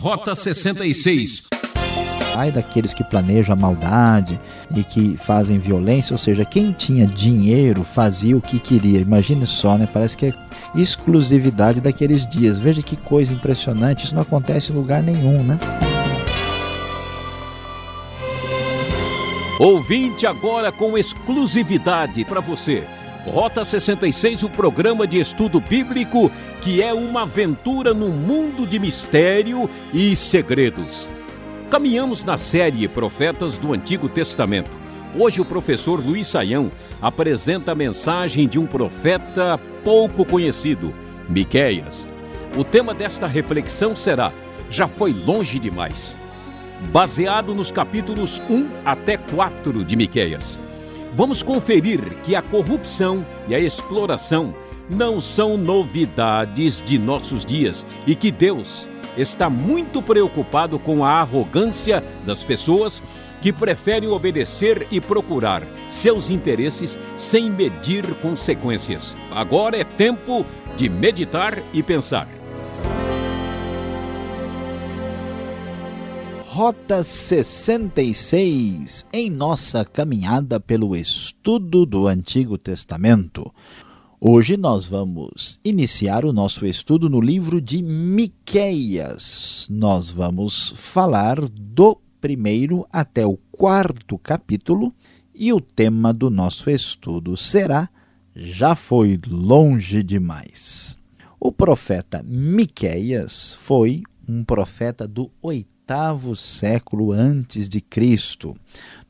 Rota 66. Ai daqueles que planejam a maldade e que fazem violência, ou seja, quem tinha dinheiro fazia o que queria. Imagine só, né? Parece que é exclusividade daqueles dias. Veja que coisa impressionante, isso não acontece em lugar nenhum, né? Ouvinte agora com exclusividade para você. Rota 66, o programa de estudo bíblico que é uma aventura no mundo de mistério e segredos. Caminhamos na série Profetas do Antigo Testamento. Hoje o professor Luiz Saião apresenta a mensagem de um profeta pouco conhecido, Miqueias. O tema desta reflexão será: Já foi longe demais. Baseado nos capítulos 1 até 4 de Miqueias. Vamos conferir que a corrupção e a exploração não são novidades de nossos dias e que Deus está muito preocupado com a arrogância das pessoas que preferem obedecer e procurar seus interesses sem medir consequências. Agora é tempo de meditar e pensar. Rota 66 em nossa caminhada pelo estudo do Antigo Testamento. Hoje nós vamos iniciar o nosso estudo no livro de Miqueias. Nós vamos falar do primeiro até o quarto capítulo e o tema do nosso estudo será Já foi longe demais. O profeta Miqueias foi um profeta do oitavo oitavo século antes de Cristo.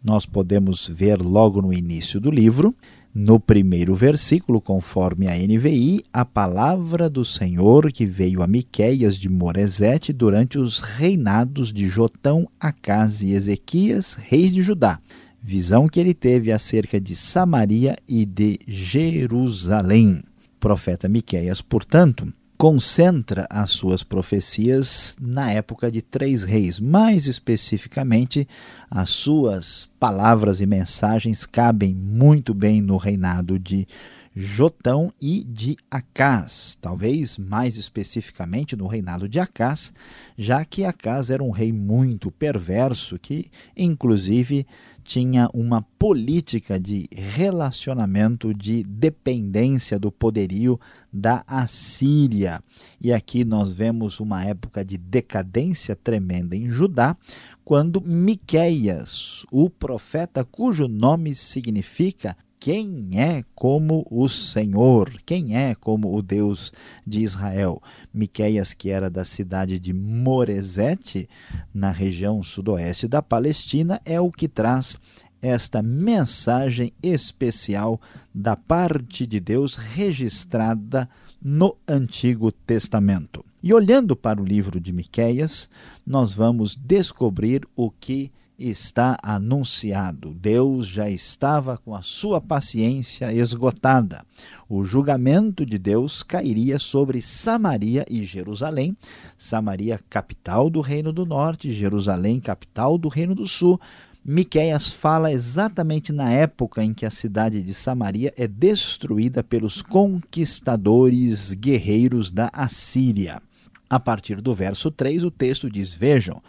Nós podemos ver logo no início do livro, no primeiro versículo, conforme a NVI, a palavra do Senhor que veio a Miqueias de Moresete durante os reinados de Jotão, Acas e Ezequias, reis de Judá. Visão que ele teve acerca de Samaria e de Jerusalém. O profeta Miqueias, portanto, concentra as suas profecias na época de três reis. Mais especificamente, as suas palavras e mensagens cabem muito bem no reinado de Jotão e de Acás, talvez mais especificamente no reinado de Acás, já que Acás era um rei muito perverso que, inclusive, tinha uma política de relacionamento de dependência do poderio da Assíria. E aqui nós vemos uma época de decadência tremenda em Judá, quando Miqueias, o profeta cujo nome significa quem é como o Senhor, quem é como o Deus de Israel. Miqueias, que era da cidade de Moresete, na região sudoeste da Palestina, é o que traz esta mensagem especial da parte de Deus registrada no Antigo Testamento. E olhando para o livro de Miqueias, nós vamos descobrir o que está anunciado. Deus já estava com a sua paciência esgotada. O julgamento de Deus cairia sobre Samaria e Jerusalém. Samaria, capital do Reino do Norte, Jerusalém, capital do Reino do Sul. Miqueias fala exatamente na época em que a cidade de Samaria é destruída pelos conquistadores guerreiros da Assíria. A partir do verso 3, o texto diz: Vejam,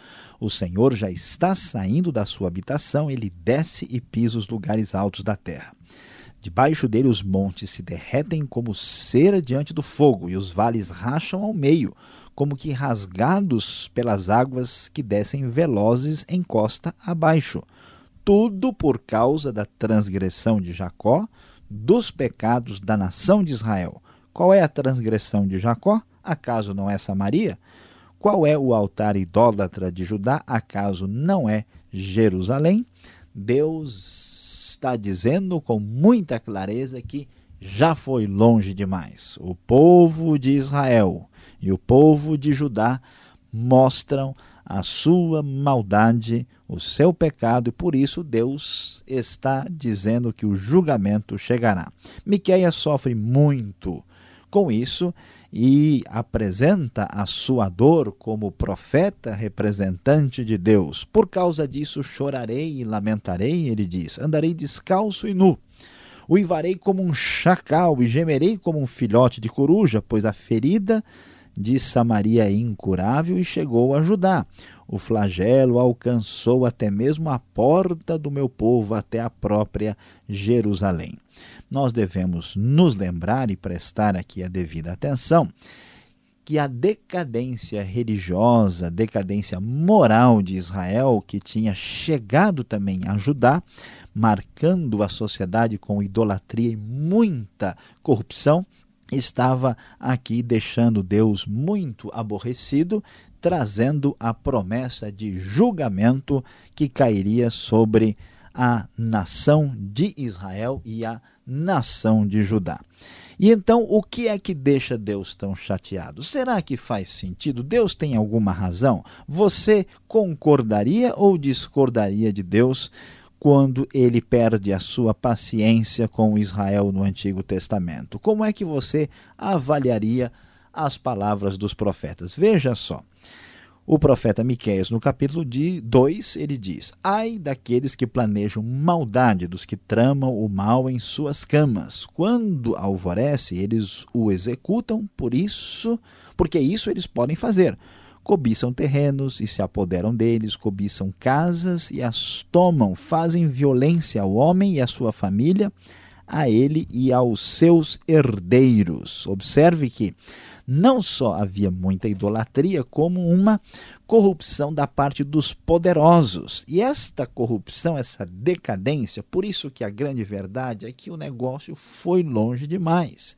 o Senhor já está saindo da sua habitação, ele desce e pisa os lugares altos da terra. Debaixo dele os montes se derretem como cera diante do fogo, e os vales racham ao meio, como que rasgados pelas águas que descem velozes em costa abaixo. Tudo por causa da transgressão de Jacó, dos pecados da nação de Israel. Qual é a transgressão de Jacó? Acaso não é Samaria? Qual é o altar idólatra de Judá? Acaso não é Jerusalém? Deus está dizendo com muita clareza que já foi longe demais. O povo de Israel e o povo de Judá mostram a sua maldade, o seu pecado, e por isso Deus está dizendo que o julgamento chegará. Miqueias sofre muito com isso e apresenta a sua dor como profeta representante de Deus. Por causa disso chorarei e lamentarei, ele diz, andarei descalço e nu. Uivarei como um chacal e gemerei como um filhote de coruja, pois a ferida de Samaria é incurável e chegou a Judá. O flagelo alcançou até mesmo a porta do meu povo, até a própria Jerusalém. Nós devemos nos lembrar e prestar aqui a devida atenção que a decadência religiosa, decadência moral de Israel, que tinha chegado também a Judá, marcando a sociedade com idolatria e muita corrupção, estava aqui deixando Deus muito aborrecido, trazendo a promessa de julgamento que cairia sobre a nação de Israel e a nação de Judá. E então, o que é que deixa Deus tão chateado? Será que faz sentido? Deus tem alguma razão? Você concordaria ou discordaria de Deus quando ele perde a sua paciência com Israel no Antigo Testamento? Como é que você avaliaria as palavras dos profetas? Veja só. O profeta Miqueias, no capítulo 2, ele diz: Ai daqueles que planejam maldade, dos que tramam o mal em suas camas. Quando alvorece, eles o executam, por isso, porque isso eles podem fazer cobiçam terrenos e se apoderam deles, cobiçam casas e as tomam, fazem violência ao homem e à sua família, a ele e aos seus herdeiros. Observe que não só havia muita idolatria, como uma corrupção da parte dos poderosos. E esta corrupção, essa decadência, por isso que a grande verdade é que o negócio foi longe demais.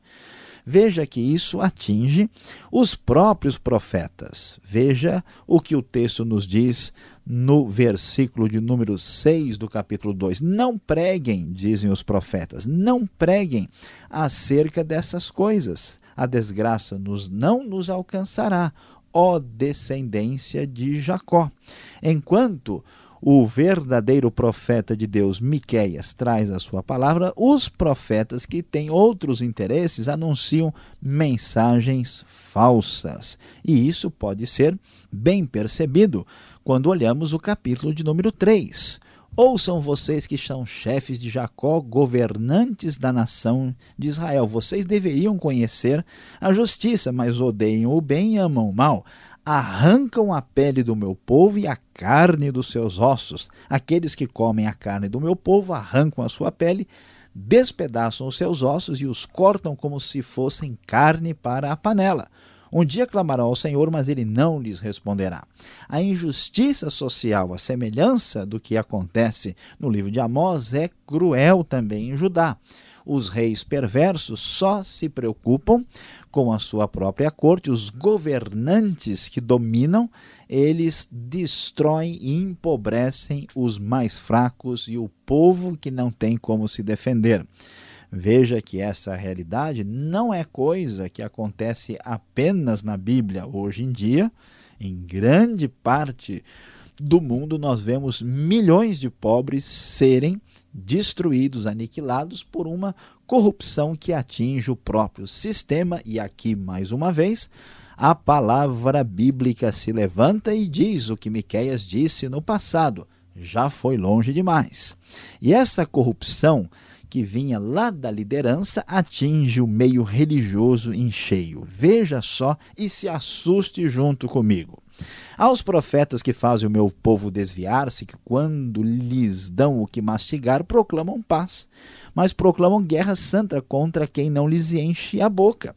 Veja que isso atinge os próprios profetas. Veja o que o texto nos diz no versículo de número 6 do capítulo 2. Não preguem, dizem os profetas, não preguem acerca dessas coisas. A desgraça nos, não nos alcançará, ó descendência de Jacó. Enquanto o verdadeiro profeta de Deus, Miqueias, traz a sua palavra, os profetas que têm outros interesses anunciam mensagens falsas. E isso pode ser bem percebido quando olhamos o capítulo de número 3. Ouçam vocês que são chefes de Jacó, governantes da nação de Israel. Vocês deveriam conhecer a justiça, mas odeiam o bem e amam o mal arrancam a pele do meu povo e a carne dos seus ossos. Aqueles que comem a carne do meu povo arrancam a sua pele, despedaçam os seus ossos e os cortam como se fossem carne para a panela. Um dia clamarão ao Senhor, mas ele não lhes responderá. A injustiça social, a semelhança do que acontece no livro de Amós, é cruel também em Judá. Os reis perversos só se preocupam com a sua própria corte, os governantes que dominam, eles destroem e empobrecem os mais fracos e o povo que não tem como se defender. Veja que essa realidade não é coisa que acontece apenas na Bíblia. Hoje em dia, em grande parte do mundo, nós vemos milhões de pobres serem destruídos, aniquilados por uma corrupção que atinge o próprio sistema. E aqui, mais uma vez, a palavra bíblica se levanta e diz o que Miqueias disse no passado: já foi longe demais. E essa corrupção que vinha lá da liderança atinge o meio religioso em cheio. Veja só e se assuste junto comigo. Aos profetas que fazem o meu povo desviar-se, que quando lhes dão o que mastigar, proclamam paz, mas proclamam guerra santa contra quem não lhes enche a boca.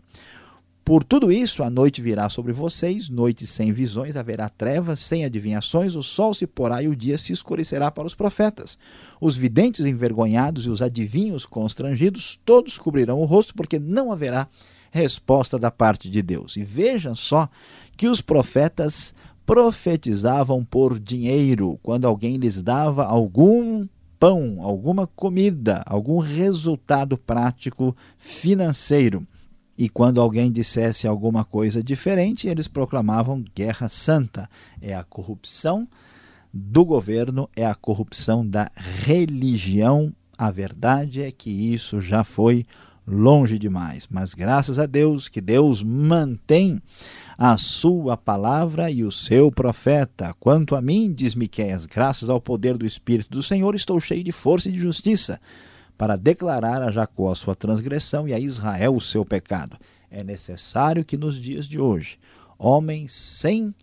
Por tudo isso, a noite virá sobre vocês, noite sem visões, haverá trevas, sem adivinhações, o sol se porá e o dia se escurecerá para os profetas. Os videntes envergonhados e os adivinhos constrangidos, todos cobrirão o rosto, porque não haverá resposta da parte de Deus. E vejam só que os profetas profetizavam por dinheiro, quando alguém lhes dava algum pão, alguma comida, algum resultado prático financeiro. E quando alguém dissesse alguma coisa diferente, eles proclamavam guerra santa. É a corrupção do governo, é a corrupção da religião. A verdade é que isso já foi longe demais. Mas graças a Deus que Deus mantém a sua palavra e o seu profeta. Quanto a mim, diz Miqueias, graças ao poder do Espírito do Senhor, estou cheio de força e de justiça, para declarar a Jacó a sua transgressão e a Israel o seu pecado. É necessário que nos dias de hoje, homens sem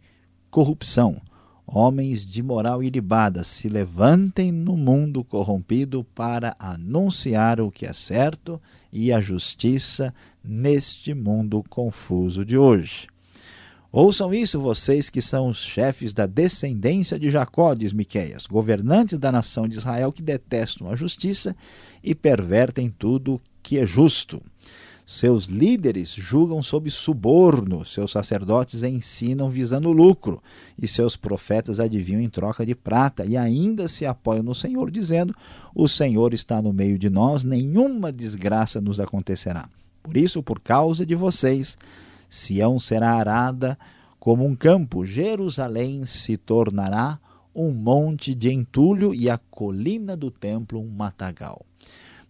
corrupção, homens de moral ilibada se levantem no mundo corrompido para anunciar o que é certo e a justiça neste mundo confuso de hoje. Ouçam isso, vocês que são os chefes da descendência de Jacó, diz Miqueias, governantes da nação de Israel que detestam a justiça e pervertem tudo que é justo. Seus líderes julgam sob suborno, seus sacerdotes ensinam visando lucro, e seus profetas adivinham em troca de prata, e ainda se apoiam no Senhor, dizendo: O Senhor está no meio de nós, nenhuma desgraça nos acontecerá. Por isso, por causa de vocês, Sião será arada como um campo, Jerusalém se tornará um monte de entulho e a colina do templo um matagal.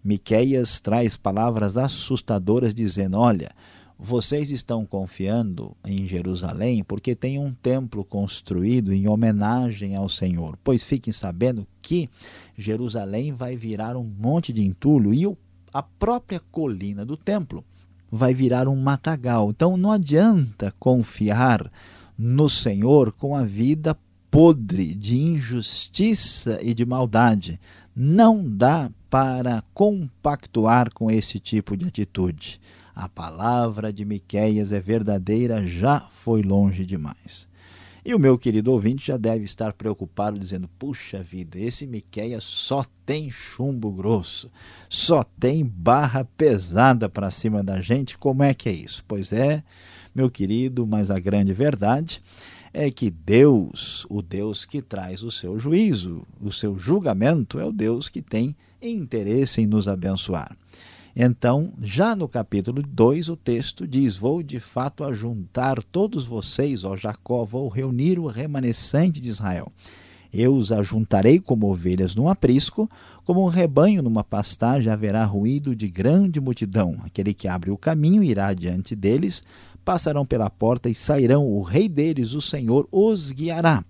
Miqueias traz palavras assustadoras dizendo: Olha, vocês estão confiando em Jerusalém porque tem um templo construído em homenagem ao Senhor. Pois fiquem sabendo que Jerusalém vai virar um monte de entulho e a própria colina do templo vai virar um matagal. Então não adianta confiar no Senhor com a vida podre de injustiça e de maldade. Não dá para compactuar com esse tipo de atitude. A palavra de Miqueias é verdadeira, já foi longe demais. E o meu querido ouvinte já deve estar preocupado, dizendo: puxa vida, esse Miqueias só tem chumbo grosso, só tem barra pesada para cima da gente. Como é que é isso? Pois é, meu querido, mas a grande verdade é que Deus, o Deus que traz o seu juízo, o seu julgamento, é o Deus que tem interesse em nos abençoar. Então, já no capítulo 2, o texto diz: Vou de fato ajuntar todos vocês, ó Jacó, vou reunir o remanescente de Israel. Eu os ajuntarei como ovelhas num aprisco, como um rebanho numa pastagem haverá ruído de grande multidão. Aquele que abre o caminho irá diante deles, passarão pela porta e sairão, o rei deles, o Senhor, os guiará.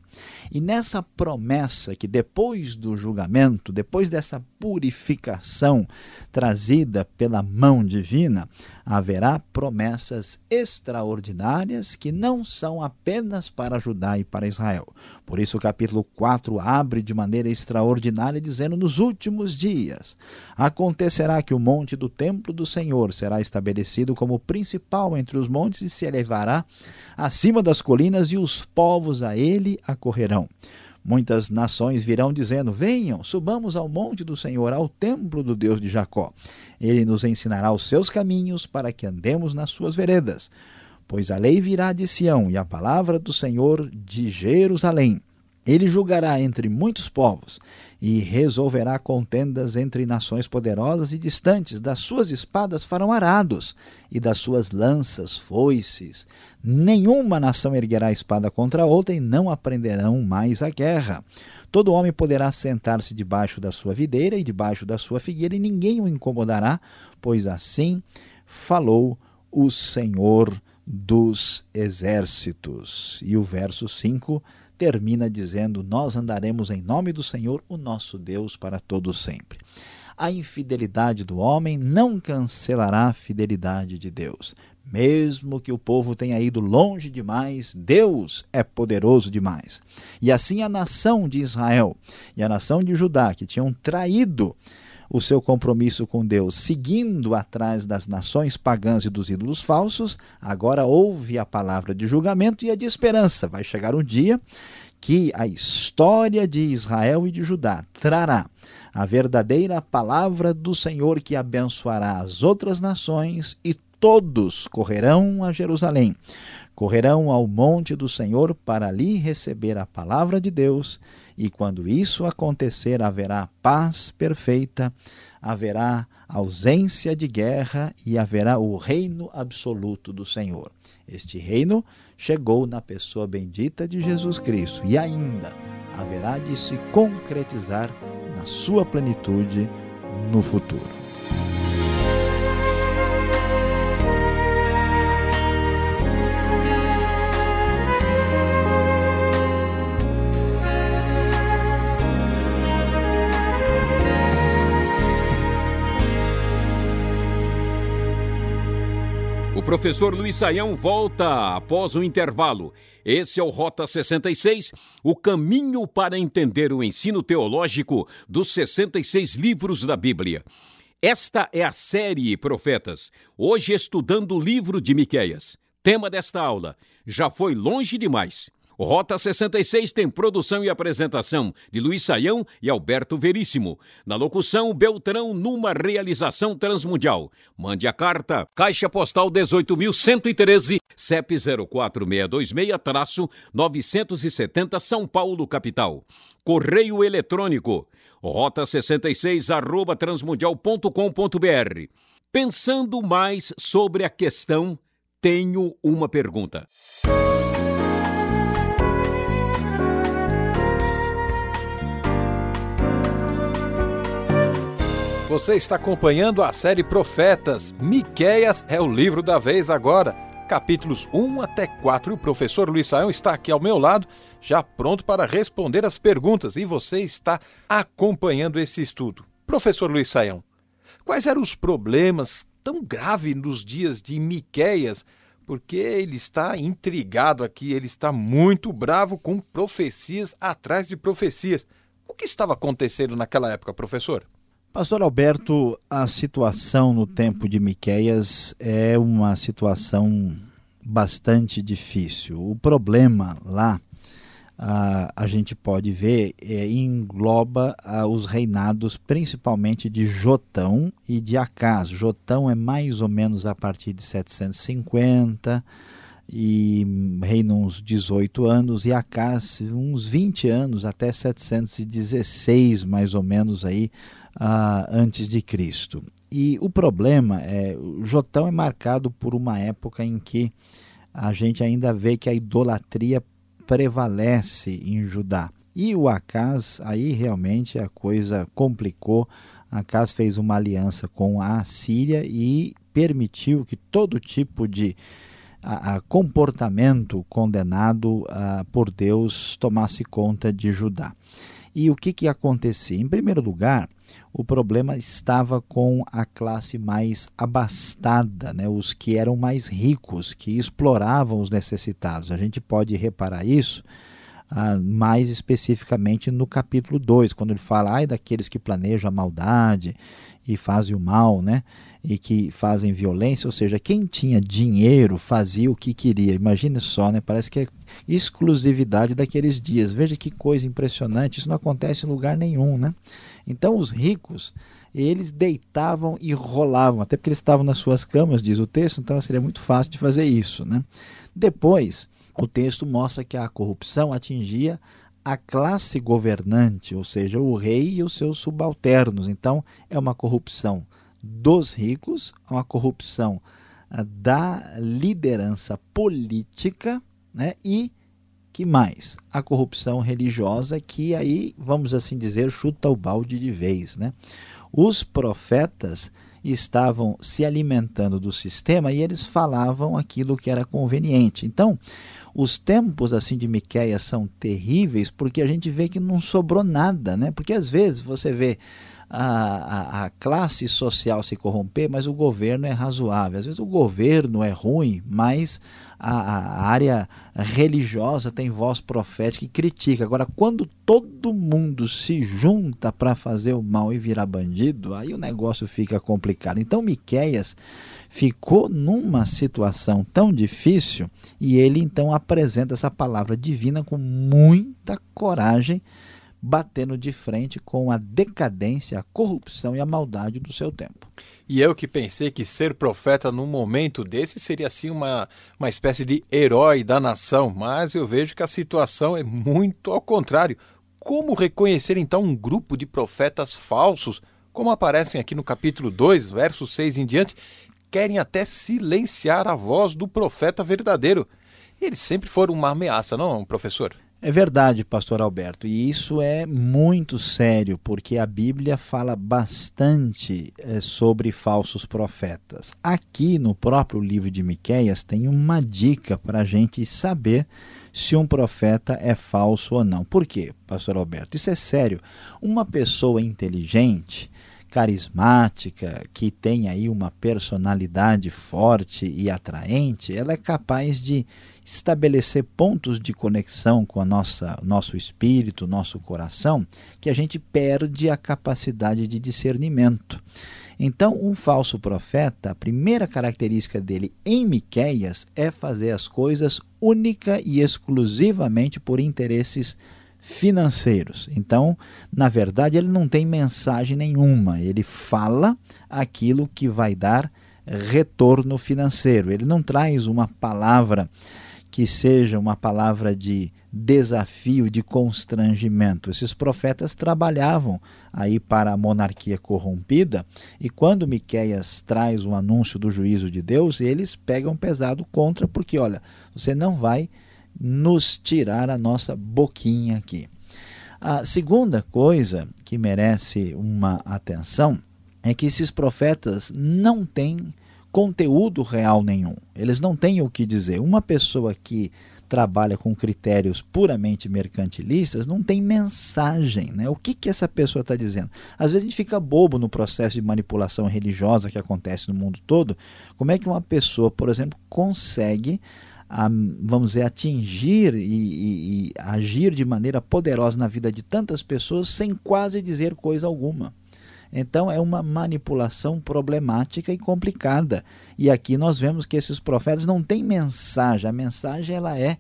E nessa promessa que depois do julgamento, depois dessa purificação trazida pela mão divina, haverá promessas extraordinárias que não são apenas para Judá e para Israel. Por isso o capítulo 4 abre de maneira extraordinária dizendo nos últimos dias acontecerá que o monte do templo do Senhor será estabelecido como principal entre os montes e se elevará acima das colinas e os povos a ele acorrerão. Muitas nações virão dizendo: Venham, subamos ao monte do Senhor, ao templo do Deus de Jacó. Ele nos ensinará os seus caminhos para que andemos nas suas veredas. Pois a lei virá de Sião e a palavra do Senhor de Jerusalém. Ele julgará entre muitos povos e resolverá contendas entre nações poderosas e distantes. Das suas espadas farão arados e das suas lanças foices. Nenhuma nação erguerá espada contra outra e não aprenderão mais a guerra. Todo homem poderá sentar-se debaixo da sua videira e debaixo da sua figueira, e ninguém o incomodará, pois assim falou o Senhor dos exércitos. E o verso 5 termina dizendo: Nós andaremos em nome do Senhor, o nosso Deus, para todo sempre. A infidelidade do homem não cancelará a fidelidade de Deus. Mesmo que o povo tenha ido longe demais, Deus é poderoso demais. E assim a nação de Israel e a nação de Judá, que tinham traído o seu compromisso com Deus, seguindo atrás das nações pagãs e dos ídolos falsos, agora ouve a palavra de julgamento e a de esperança. Vai chegar um dia que a história de Israel e de Judá trará a verdadeira palavra do Senhor que abençoará as outras nações e todos correrão a Jerusalém, correrão ao monte do Senhor para ali receber a palavra de Deus, e quando isso acontecer, haverá paz perfeita, haverá ausência de guerra e haverá o reino absoluto do Senhor. Este reino chegou na pessoa bendita de Jesus Cristo e ainda haverá de se concretizar na sua plenitude no futuro. Professor Luiz Saião volta após o intervalo. Esse é o Rota 66, o caminho para entender o ensino teológico dos 66 livros da Bíblia. Esta é a série Profetas, hoje estudando o livro de Miqueias. Tema desta aula: Já foi longe demais. Rota 66 tem produção e apresentação de Luiz Saião e Alberto Veríssimo. Na locução, Beltrão, numa realização transmundial. Mande a carta, Caixa Postal 18.113, CEP 04626-970 São Paulo, capital. Correio eletrônico, rota66 arroba transmundial.com.br. Pensando mais sobre a questão, tenho uma pergunta. Você está acompanhando a série Profetas. Miqueias é o livro da vez agora. Capítulos 1 até 4. E o professor Luiz Saião está aqui ao meu lado, já pronto para responder as perguntas. E você está acompanhando esse estudo. Professor Luiz Saião, quais eram os problemas tão graves nos dias de Miqueias? Porque ele está intrigado aqui, ele está muito bravo com profecias atrás de profecias. O que estava acontecendo naquela época, professor? Pastor Alberto, a situação no tempo de Miqueias é uma situação bastante difícil. O problema lá, a, a gente pode ver, é, engloba a, os reinados principalmente de Jotão e de Acas. Jotão é mais ou menos a partir de 750 e reina uns 18 anos e Acas uns 20 anos até 716 mais ou menos aí ah, antes de Cristo. E o problema é, o Jotão é marcado por uma época em que a gente ainda vê que a idolatria prevalece em Judá. E o Acas, aí realmente a coisa complicou. Acas fez uma aliança com a Síria e permitiu que todo tipo de a, a comportamento condenado a, por Deus tomasse conta de Judá. E o que, que acontecia? Em primeiro lugar, o problema estava com a classe mais abastada, né? os que eram mais ricos, que exploravam os necessitados. A gente pode reparar isso ah, mais especificamente no capítulo 2, quando ele fala ai daqueles que planejam a maldade e fazem o mal, né? E que fazem violência, ou seja, quem tinha dinheiro fazia o que queria. Imagine só, né? Parece que é exclusividade daqueles dias. Veja que coisa impressionante, isso não acontece em lugar nenhum, né? Então os ricos, eles deitavam e rolavam, até porque eles estavam nas suas camas, diz o texto, então seria muito fácil de fazer isso, né? Depois, o texto mostra que a corrupção atingia a classe governante, ou seja, o rei e os seus subalternos. Então, é uma corrupção dos ricos, uma corrupção ah, da liderança política né? e que mais? A corrupção religiosa que aí, vamos assim dizer, chuta o balde de vez. Né? Os profetas estavam se alimentando do sistema e eles falavam aquilo que era conveniente. Então, os tempos assim de Miqueias são terríveis porque a gente vê que não sobrou nada, né? Porque às vezes você vê a, a, a, classe social se corromper, mas o governo é razoável. Às vezes o governo é ruim, mas a, a área religiosa tem voz profética e critica. Agora, quando todo mundo se junta para fazer o mal e virar bandido, aí o negócio fica complicado. Então, Miqueias ficou numa situação tão difícil e ele então apresenta essa palavra divina com muita coragem batendo de frente com a decadência, a corrupção e a maldade do seu tempo. E eu que pensei que ser profeta num momento desse seria assim uma, uma espécie de herói da nação, mas eu vejo que a situação é muito ao contrário. Como reconhecer então um grupo de profetas falsos, como aparecem aqui no capítulo 2, verso 6 em diante, querem até silenciar a voz do profeta verdadeiro. Eles sempre foram uma ameaça, não, professor? É verdade, pastor Alberto, e isso é muito sério, porque a Bíblia fala bastante é, sobre falsos profetas. Aqui no próprio livro de Miqueias tem uma dica para a gente saber se um profeta é falso ou não. Por quê, pastor Alberto? Isso é sério. Uma pessoa inteligente, carismática, que tem aí uma personalidade forte e atraente, ela é capaz de estabelecer pontos de conexão com a nossa nosso espírito, nosso coração, que a gente perde a capacidade de discernimento. Então, um falso profeta, a primeira característica dele em Miqueias é fazer as coisas única e exclusivamente por interesses financeiros. Então, na verdade, ele não tem mensagem nenhuma, ele fala aquilo que vai dar retorno financeiro. Ele não traz uma palavra que seja uma palavra de desafio, de constrangimento. Esses profetas trabalhavam aí para a monarquia corrompida, e quando Miqueias traz o anúncio do juízo de Deus, eles pegam pesado contra, porque olha, você não vai nos tirar a nossa boquinha aqui. A segunda coisa que merece uma atenção é que esses profetas não têm conteúdo real nenhum. Eles não têm o que dizer. Uma pessoa que trabalha com critérios puramente mercantilistas não tem mensagem. Né? O que, que essa pessoa está dizendo? Às vezes a gente fica bobo no processo de manipulação religiosa que acontece no mundo todo. Como é que uma pessoa, por exemplo, consegue a, vamos dizer, atingir e, e, e agir de maneira poderosa na vida de tantas pessoas sem quase dizer coisa alguma? Então é uma manipulação problemática e complicada. E aqui nós vemos que esses profetas não têm mensagem. A mensagem ela é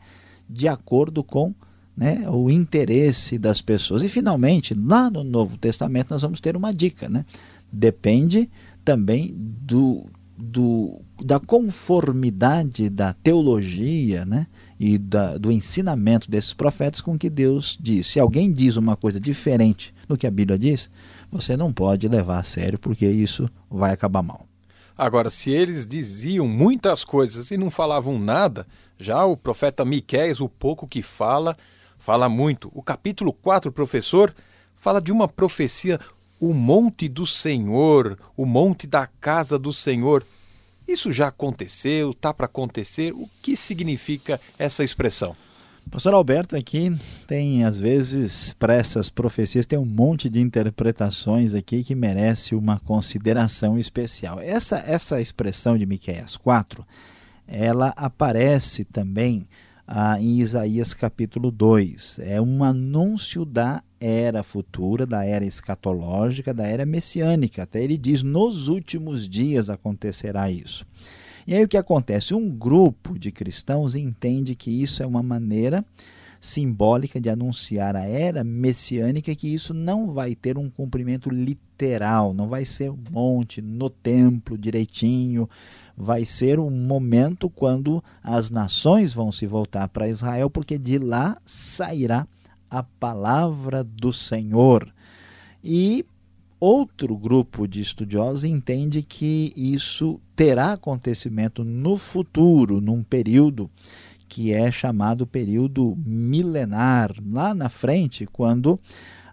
de acordo com né, o interesse das pessoas. E finalmente, lá no Novo Testamento nós vamos ter uma dica, né? Depende também do, do da conformidade da teologia, né? E da, do ensinamento desses profetas com que Deus diz. Se alguém diz uma coisa diferente do que a Bíblia diz, você não pode levar a sério porque isso vai acabar mal. Agora, se eles diziam muitas coisas e não falavam nada, já o profeta Miqueias, o pouco que fala, fala muito. O capítulo 4, professor, fala de uma profecia, o monte do Senhor, o monte da casa do Senhor. Isso já aconteceu, está para acontecer? O que significa essa expressão? Pastor Alberto aqui tem, às vezes, para essas profecias, tem um monte de interpretações aqui que merece uma consideração especial. Essa, essa expressão de Miqueias 4, ela aparece também ah, em Isaías capítulo 2. É um anúncio da era futura, da era escatológica, da era messiânica. Até ele diz: nos últimos dias acontecerá isso. E aí o que acontece? Um grupo de cristãos entende que isso é uma maneira simbólica de anunciar a era messiânica que isso não vai ter um cumprimento literal, não vai ser um monte no templo direitinho, vai ser um momento quando as nações vão se voltar para Israel, porque de lá sairá a palavra do Senhor. E Outro grupo de estudiosos entende que isso terá acontecimento no futuro, num período que é chamado período milenar, lá na frente, quando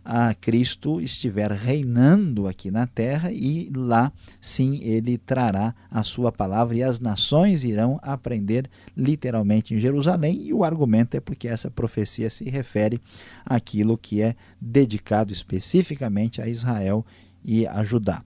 a Cristo estiver reinando aqui na terra e lá sim ele trará a sua palavra e as nações irão aprender literalmente em Jerusalém e o argumento é porque essa profecia se refere àquilo que é dedicado especificamente a Israel e a Judá.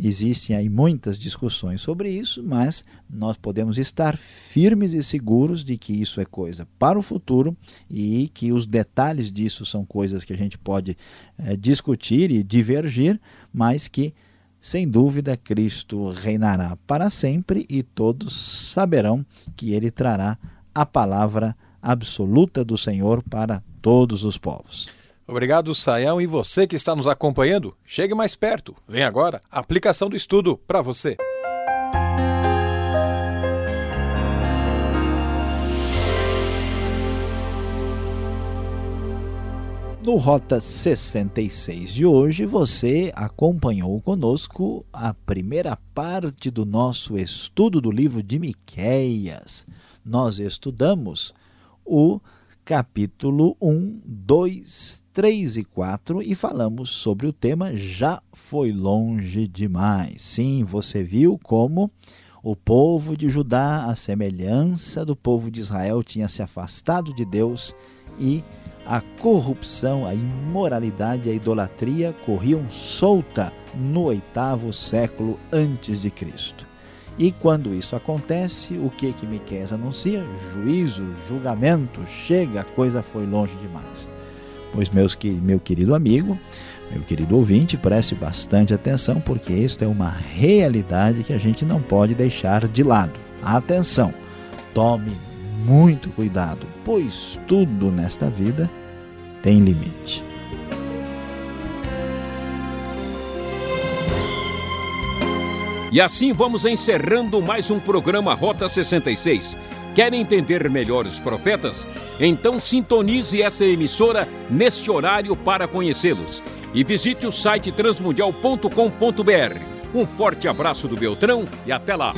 Existem aí muitas discussões sobre isso, mas nós podemos estar firmes e seguros de que isso é coisa para o futuro e que os detalhes disso são coisas que a gente pode é, discutir e divergir, mas que, sem dúvida, Cristo reinará para sempre e todos saberão que ele trará a palavra absoluta do Senhor para todos os povos. Obrigado, Saião. E você que está nos acompanhando, chegue mais perto. Vem agora a aplicação do estudo para você. No Rota 66 de hoje, você acompanhou conosco a primeira parte do nosso estudo do livro de Miqueias. Nós estudamos o capítulo 1, 2, 3 e 4 e falamos sobre o tema Já foi longe demais. Sim, você viu como o povo de Judá, a semelhança do povo de Israel, tinha se afastado de Deus e a corrupção, a imoralidade a idolatria corriam solta no oitavo século antes de Cristo. E quando isso acontece, o que que Miqueias anuncia? Juízo, julgamento, chega, a coisa foi longe demais. Pois meus meu querido amigo, meu querido ouvinte, preste bastante atenção porque isto é uma realidade que a gente não pode deixar de lado. Atenção. Tome muito cuidado, pois tudo nesta vida tem limite. E assim vamos encerrando mais um programa Rota 66. Quer entender melhor os profetas? Então sintonize essa emissora neste horário para conhecê-los. E visite o site transmundial.com.br. Um forte abraço do Beltrão e até lá!